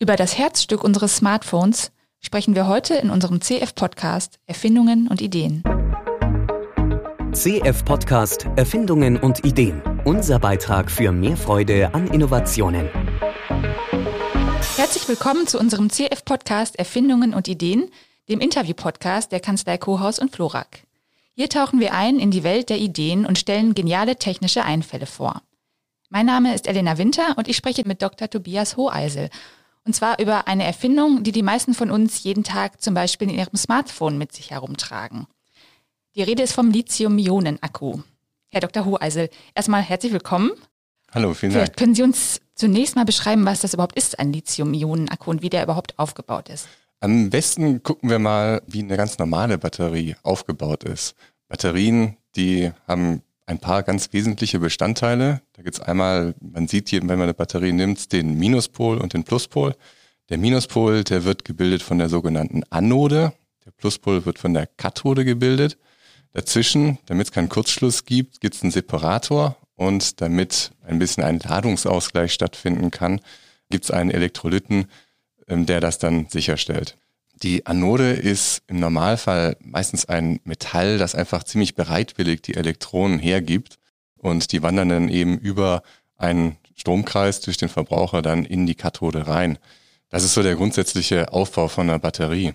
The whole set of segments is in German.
Über das Herzstück unseres Smartphones sprechen wir heute in unserem CF-Podcast Erfindungen und Ideen. CF-Podcast Erfindungen und Ideen. Unser Beitrag für mehr Freude an Innovationen. Herzlich willkommen zu unserem CF-Podcast Erfindungen und Ideen, dem Interview-Podcast der Kanzlei Kohaus und Florak. Hier tauchen wir ein in die Welt der Ideen und stellen geniale technische Einfälle vor. Mein Name ist Elena Winter und ich spreche mit Dr. Tobias Hoheisel und zwar über eine Erfindung, die die meisten von uns jeden Tag zum Beispiel in ihrem Smartphone mit sich herumtragen. Die Rede ist vom Lithium-Ionen-Akku. Herr Dr. Hoheisel, erstmal herzlich willkommen. Hallo, vielen Vielleicht Dank. können Sie uns zunächst mal beschreiben, was das überhaupt ist, ein Lithium-Ionen-Akku und wie der überhaupt aufgebaut ist. Am besten gucken wir mal, wie eine ganz normale Batterie aufgebaut ist. Batterien, die haben ein paar ganz wesentliche Bestandteile. Da gibt's einmal, man sieht hier, wenn man eine Batterie nimmt, den Minuspol und den Pluspol. Der Minuspol, der wird gebildet von der sogenannten Anode. Der Pluspol wird von der Kathode gebildet. Dazwischen, damit es keinen Kurzschluss gibt, gibt's einen Separator und damit ein bisschen ein Ladungsausgleich stattfinden kann, gibt's einen Elektrolyten, ähm, der das dann sicherstellt. Die Anode ist im Normalfall meistens ein Metall, das einfach ziemlich bereitwillig die Elektronen hergibt und die wandern dann eben über einen Stromkreis durch den Verbraucher dann in die Kathode rein. Das ist so der grundsätzliche Aufbau von einer Batterie.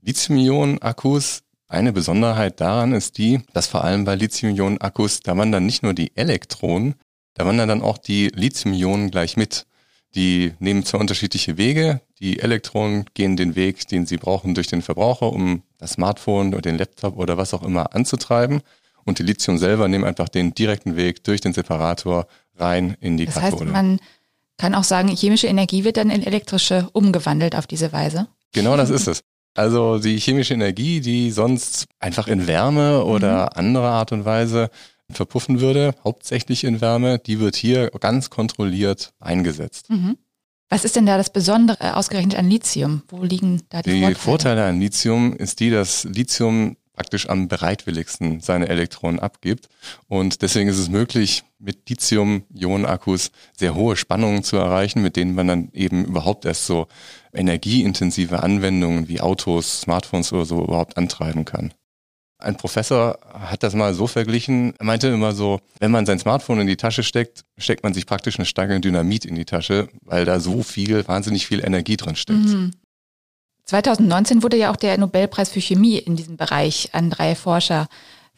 Lithium-Ionen-Akkus, eine Besonderheit daran ist die, dass vor allem bei Lithium-Ionen-Akkus, da wandern nicht nur die Elektronen, da wandern dann auch die Lithium-Ionen gleich mit. Die nehmen zwar unterschiedliche Wege. Die Elektronen gehen den Weg, den sie brauchen durch den Verbraucher, um das Smartphone oder den Laptop oder was auch immer anzutreiben. Und die Lithium selber nehmen einfach den direkten Weg durch den Separator rein in die Das Kathode. heißt, man kann auch sagen, chemische Energie wird dann in elektrische umgewandelt auf diese Weise. Genau das ist es. Also die chemische Energie, die sonst einfach in Wärme oder andere Art und Weise verpuffen würde, hauptsächlich in Wärme, die wird hier ganz kontrolliert eingesetzt. Mhm. Was ist denn da das Besondere äh, ausgerechnet an Lithium? Wo liegen da die, Die Vorteile? Vorteile an Lithium ist die, dass Lithium praktisch am bereitwilligsten seine Elektronen abgibt. Und deswegen ist es möglich, mit Lithium-Ionen-Akkus sehr hohe Spannungen zu erreichen, mit denen man dann eben überhaupt erst so energieintensive Anwendungen wie Autos, Smartphones oder so überhaupt antreiben kann. Ein Professor hat das mal so verglichen, er meinte immer so, wenn man sein Smartphone in die Tasche steckt, steckt man sich praktisch eine Stange Dynamit in die Tasche, weil da so viel, wahnsinnig viel Energie drin steckt. Mhm. 2019 wurde ja auch der Nobelpreis für Chemie in diesem Bereich an drei Forscher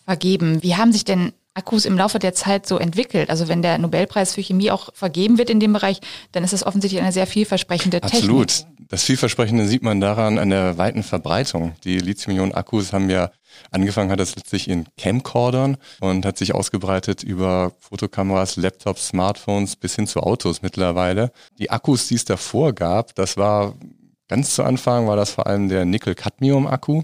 vergeben. Wie haben sich denn Akkus im Laufe der Zeit so entwickelt? Also wenn der Nobelpreis für Chemie auch vergeben wird in dem Bereich, dann ist das offensichtlich eine sehr vielversprechende Absolut. Technik. Das Vielversprechende sieht man daran an der weiten Verbreitung. Die Lithium-Ionen-Akkus haben ja angefangen hat das letztlich in Camcordern und hat sich ausgebreitet über Fotokameras, Laptops, Smartphones bis hin zu Autos mittlerweile. Die Akkus, die es davor gab, das war ganz zu Anfang war das vor allem der Nickel-Cadmium-Akku.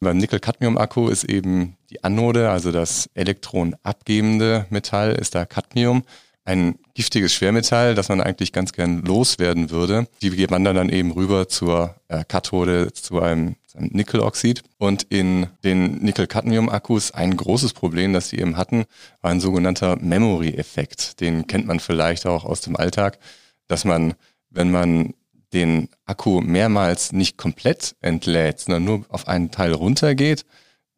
Beim Nickel-Cadmium-Akku ist eben die Anode, also das elektronabgebende Metall, ist da Cadmium. Ein giftiges Schwermetall, das man eigentlich ganz gern loswerden würde. Die wandern dann eben rüber zur äh, Kathode, zu einem, zu einem Nickeloxid. Und in den Nickel-Cadmium-Akkus ein großes Problem, das sie eben hatten, war ein sogenannter Memory-Effekt. Den kennt man vielleicht auch aus dem Alltag, dass man, wenn man den Akku mehrmals nicht komplett entlädt, sondern nur auf einen Teil runtergeht,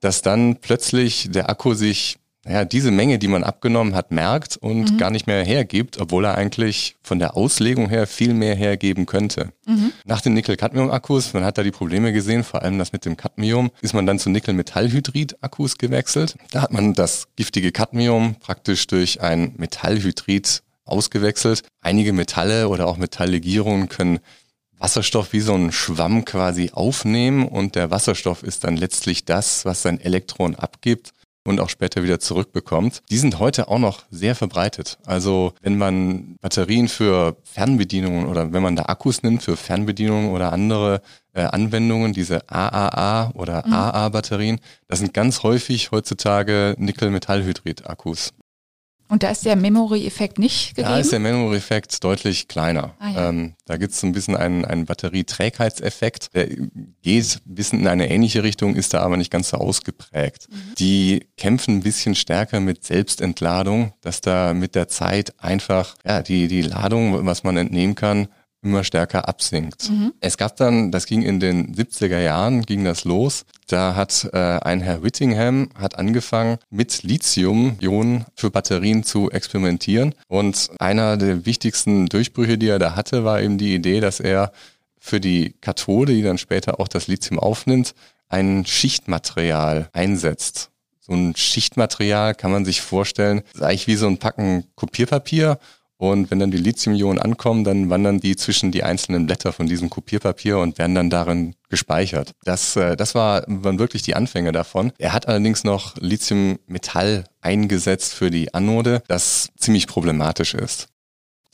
dass dann plötzlich der Akku sich, naja, diese Menge, die man abgenommen hat, merkt und Mhm. gar nicht mehr hergibt, obwohl er eigentlich von der Auslegung her viel mehr hergeben könnte. Mhm. Nach den Nickel-Cadmium-Akkus, man hat da die Probleme gesehen, vor allem das mit dem Cadmium, ist man dann zu Nickel-Metallhydrid-Akkus gewechselt. Da hat man das giftige Cadmium praktisch durch ein Metallhydrid ausgewechselt. Einige Metalle oder auch Metalllegierungen können Wasserstoff wie so ein Schwamm quasi aufnehmen und der Wasserstoff ist dann letztlich das, was sein Elektron abgibt und auch später wieder zurückbekommt. Die sind heute auch noch sehr verbreitet. Also wenn man Batterien für Fernbedienungen oder wenn man da Akkus nimmt für Fernbedienungen oder andere äh, Anwendungen, diese AAA oder AA-Batterien, das sind ganz häufig heutzutage Nickel-Metallhydrid-Akkus. Und da ist der Memory-Effekt nicht gegeben? Da ist der Memory-Effekt deutlich kleiner. Ah, ja. ähm, da gibt es so ein bisschen einen, einen Batterieträgheitseffekt. Der geht ein bisschen in eine ähnliche Richtung, ist da aber nicht ganz so ausgeprägt. Mhm. Die kämpfen ein bisschen stärker mit Selbstentladung, dass da mit der Zeit einfach ja, die, die Ladung, was man entnehmen kann, immer stärker absinkt. Mhm. Es gab dann, das ging in den 70er Jahren, ging das los. Da hat äh, ein Herr Whittingham hat angefangen mit Lithium-Ionen für Batterien zu experimentieren. Und einer der wichtigsten Durchbrüche, die er da hatte, war eben die Idee, dass er für die Kathode, die dann später auch das Lithium aufnimmt, ein Schichtmaterial einsetzt. So ein Schichtmaterial kann man sich vorstellen, ist eigentlich wie so ein Packen Kopierpapier und wenn dann die Lithium-Ionen ankommen, dann wandern die zwischen die einzelnen Blätter von diesem Kopierpapier und werden dann darin gespeichert. Das, äh, das war, waren wirklich die Anfänge davon. Er hat allerdings noch Lithium-Metall eingesetzt für die Anode, das ziemlich problematisch ist.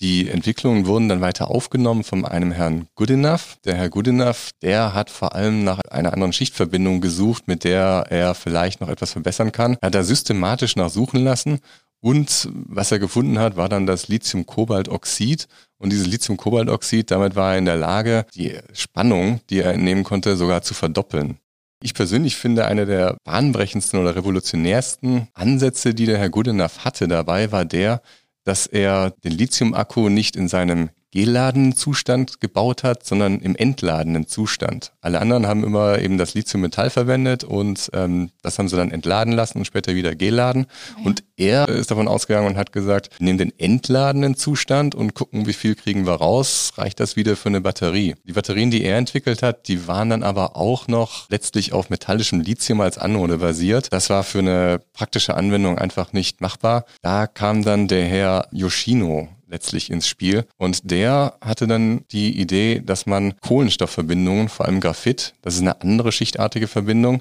Die Entwicklungen wurden dann weiter aufgenommen von einem Herrn Goodenough. Der Herr Goodenough, der hat vor allem nach einer anderen Schichtverbindung gesucht, mit der er vielleicht noch etwas verbessern kann. Er hat da systematisch nachsuchen lassen und was er gefunden hat, war dann das Lithium-Kobaltoxid. Und dieses Lithium-Kobaltoxid, damit war er in der Lage, die Spannung, die er entnehmen konnte, sogar zu verdoppeln. Ich persönlich finde, eine der bahnbrechendsten oder revolutionärsten Ansätze, die der Herr Goodenough hatte dabei, war der, dass er den Lithium-Akku nicht in seinem geladenen Zustand gebaut hat, sondern im entladenen Zustand. Alle anderen haben immer eben das Lithium-Metall verwendet und ähm, das haben sie dann entladen lassen und später wieder geladen. Ja. Und er ist davon ausgegangen und hat gesagt, nehmen den entladenen Zustand und gucken, wie viel kriegen wir raus, reicht das wieder für eine Batterie. Die Batterien, die er entwickelt hat, die waren dann aber auch noch letztlich auf metallischem Lithium als Anode basiert. Das war für eine praktische Anwendung einfach nicht machbar. Da kam dann der Herr Yoshino letztlich ins Spiel. Und der hatte dann die Idee, dass man Kohlenstoffverbindungen, vor allem Graphit, das ist eine andere schichtartige Verbindung,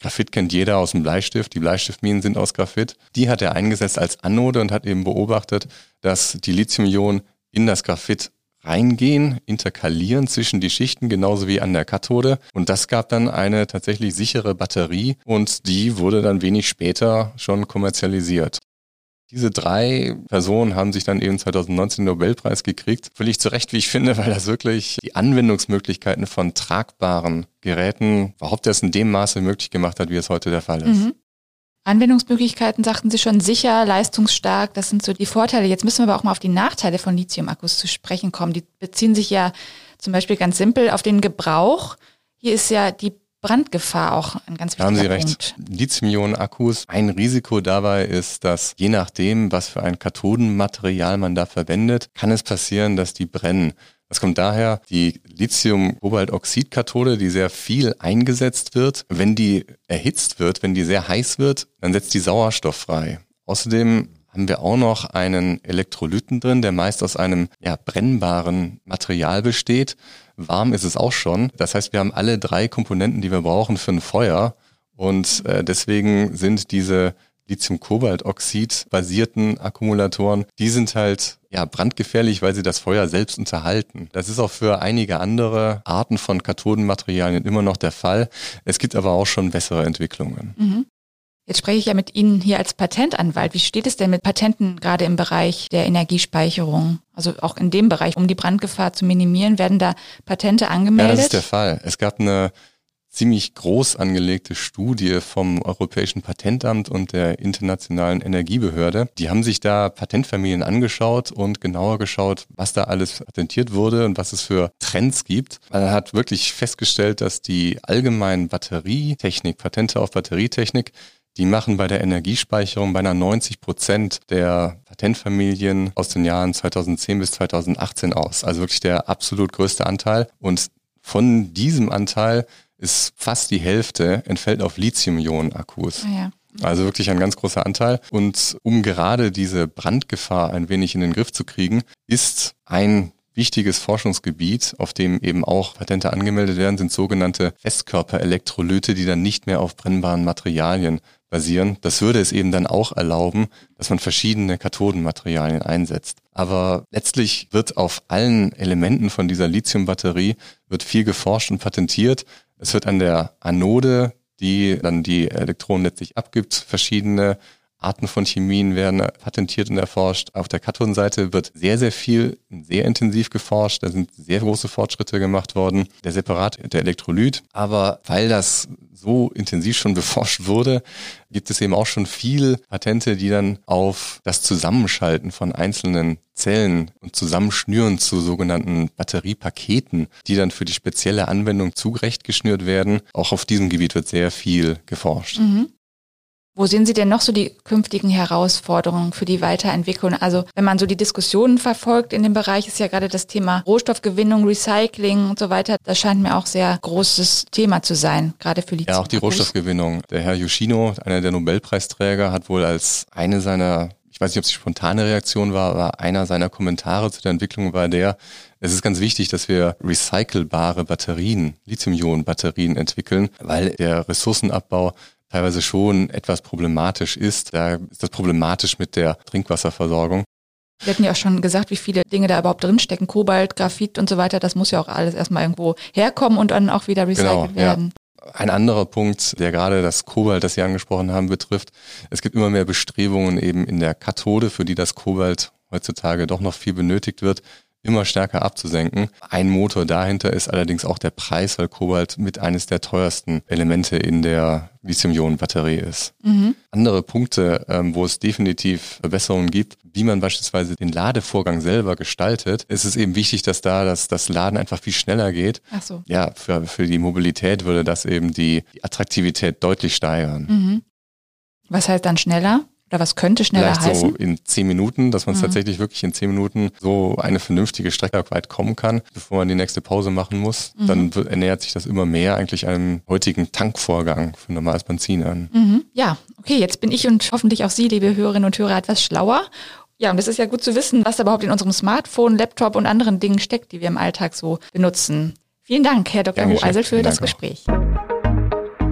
Graphit kennt jeder aus dem Bleistift. Die Bleistiftminen sind aus Graphit. Die hat er eingesetzt als Anode und hat eben beobachtet, dass die Lithium-Ionen in das Graphit reingehen, interkalieren zwischen die Schichten, genauso wie an der Kathode. Und das gab dann eine tatsächlich sichere Batterie und die wurde dann wenig später schon kommerzialisiert. Diese drei Personen haben sich dann eben 2019 den Nobelpreis gekriegt. Völlig zu Recht, wie ich finde, weil das wirklich die Anwendungsmöglichkeiten von tragbaren Geräten überhaupt erst in dem Maße möglich gemacht hat, wie es heute der Fall ist. Mhm. Anwendungsmöglichkeiten sagten Sie schon sicher, leistungsstark, das sind so die Vorteile. Jetzt müssen wir aber auch mal auf die Nachteile von Lithium-Akkus zu sprechen kommen. Die beziehen sich ja zum Beispiel ganz simpel auf den Gebrauch. Hier ist ja die Brandgefahr auch ein ganz wichtiger Haben Sie recht. Lithium-Ionen-Akkus. Ein Risiko dabei ist, dass je nachdem, was für ein Kathodenmaterial man da verwendet, kann es passieren, dass die brennen. Das kommt daher, die Lithium-Kobaltoxid-Kathode, die sehr viel eingesetzt wird, wenn die erhitzt wird, wenn die sehr heiß wird, dann setzt die Sauerstoff frei. Außerdem haben wir auch noch einen Elektrolyten drin, der meist aus einem ja, brennbaren Material besteht. Warm ist es auch schon. Das heißt, wir haben alle drei Komponenten, die wir brauchen für ein Feuer. Und äh, deswegen sind diese Lithium-Kobaltoxid basierten Akkumulatoren, die sind halt ja brandgefährlich, weil sie das Feuer selbst unterhalten. Das ist auch für einige andere Arten von Kathodenmaterialien immer noch der Fall. Es gibt aber auch schon bessere Entwicklungen. Mhm. Jetzt spreche ich ja mit Ihnen hier als Patentanwalt. Wie steht es denn mit Patenten gerade im Bereich der Energiespeicherung? Also auch in dem Bereich, um die Brandgefahr zu minimieren, werden da Patente angemeldet? Ja, das ist der Fall. Es gab eine ziemlich groß angelegte Studie vom Europäischen Patentamt und der Internationalen Energiebehörde. Die haben sich da Patentfamilien angeschaut und genauer geschaut, was da alles patentiert wurde und was es für Trends gibt. Man hat wirklich festgestellt, dass die allgemeinen Batterietechnik, Patente auf Batterietechnik, die machen bei der Energiespeicherung beinahe 90 Prozent der Patentfamilien aus den Jahren 2010 bis 2018 aus. Also wirklich der absolut größte Anteil. Und von diesem Anteil ist fast die Hälfte entfällt auf Lithium-Ionen-Akkus. Ah ja. Also wirklich ein ganz großer Anteil. Und um gerade diese Brandgefahr ein wenig in den Griff zu kriegen, ist ein wichtiges Forschungsgebiet, auf dem eben auch Patente angemeldet werden, sind sogenannte Festkörperelektrolyte, die dann nicht mehr auf brennbaren Materialien basieren. Das würde es eben dann auch erlauben, dass man verschiedene Kathodenmaterialien einsetzt. Aber letztlich wird auf allen Elementen von dieser Lithiumbatterie wird viel geforscht und patentiert. Es wird an der Anode, die dann die Elektronen letztlich abgibt, verschiedene Arten von Chemien werden patentiert und erforscht. Auf der Kathodenseite wird sehr, sehr viel, sehr intensiv geforscht. Da sind sehr große Fortschritte gemacht worden. Der Separat, der Elektrolyt. Aber weil das so intensiv schon beforscht wurde, gibt es eben auch schon viel Patente, die dann auf das Zusammenschalten von einzelnen Zellen und Zusammenschnüren zu sogenannten Batteriepaketen, die dann für die spezielle Anwendung zurechtgeschnürt werden. Auch auf diesem Gebiet wird sehr viel geforscht. Mhm. Wo sehen Sie denn noch so die künftigen Herausforderungen für die Weiterentwicklung? Also wenn man so die Diskussionen verfolgt in dem Bereich, ist ja gerade das Thema Rohstoffgewinnung, Recycling und so weiter. Das scheint mir auch sehr großes Thema zu sein, gerade für Lithium. Ja, auch die Rohstoffgewinnung. Der Herr Yoshino, einer der Nobelpreisträger, hat wohl als eine seiner ich weiß nicht, ob es die spontane Reaktion war, aber einer seiner Kommentare zu der Entwicklung war der, es ist ganz wichtig, dass wir recycelbare Batterien, Lithium-Ionen-Batterien entwickeln, weil der Ressourcenabbau teilweise schon etwas problematisch ist. Da ist das problematisch mit der Trinkwasserversorgung. Wir hatten ja auch schon gesagt, wie viele Dinge da überhaupt drinstecken. Kobalt, Graphit und so weiter. Das muss ja auch alles erstmal irgendwo herkommen und dann auch wieder recycelt genau, werden. Ja. Ein anderer Punkt, der gerade das Kobalt, das Sie angesprochen haben, betrifft. Es gibt immer mehr Bestrebungen eben in der Kathode, für die das Kobalt heutzutage doch noch viel benötigt wird, immer stärker abzusenken. Ein Motor dahinter ist allerdings auch der Preis, weil Kobalt mit eines der teuersten Elemente in der Lithium-Ionen-Batterie ist. Mhm. Andere Punkte, ähm, wo es definitiv Verbesserungen gibt, wie man beispielsweise den Ladevorgang selber gestaltet, ist es eben wichtig, dass da das, das Laden einfach viel schneller geht. Ach so. Ja, für, für die Mobilität würde das eben die, die Attraktivität deutlich steigern. Mhm. Was heißt dann schneller? Oder was könnte schneller Vielleicht heißen? so in zehn Minuten, dass man mhm. tatsächlich wirklich in zehn Minuten so eine vernünftige Strecke weit kommen kann, bevor man die nächste Pause machen muss. Mhm. Dann wird, ernähert sich das immer mehr eigentlich einem heutigen Tankvorgang für normales Benzin an. Mhm. Ja, okay, jetzt bin ich und hoffentlich auch Sie, liebe Hörerinnen und Hörer, etwas schlauer. Ja, und es ist ja gut zu wissen, was überhaupt in unserem Smartphone, Laptop und anderen Dingen steckt, die wir im Alltag so benutzen. Vielen Dank, Herr Dr. Hoheisel, für das Gespräch. Auch.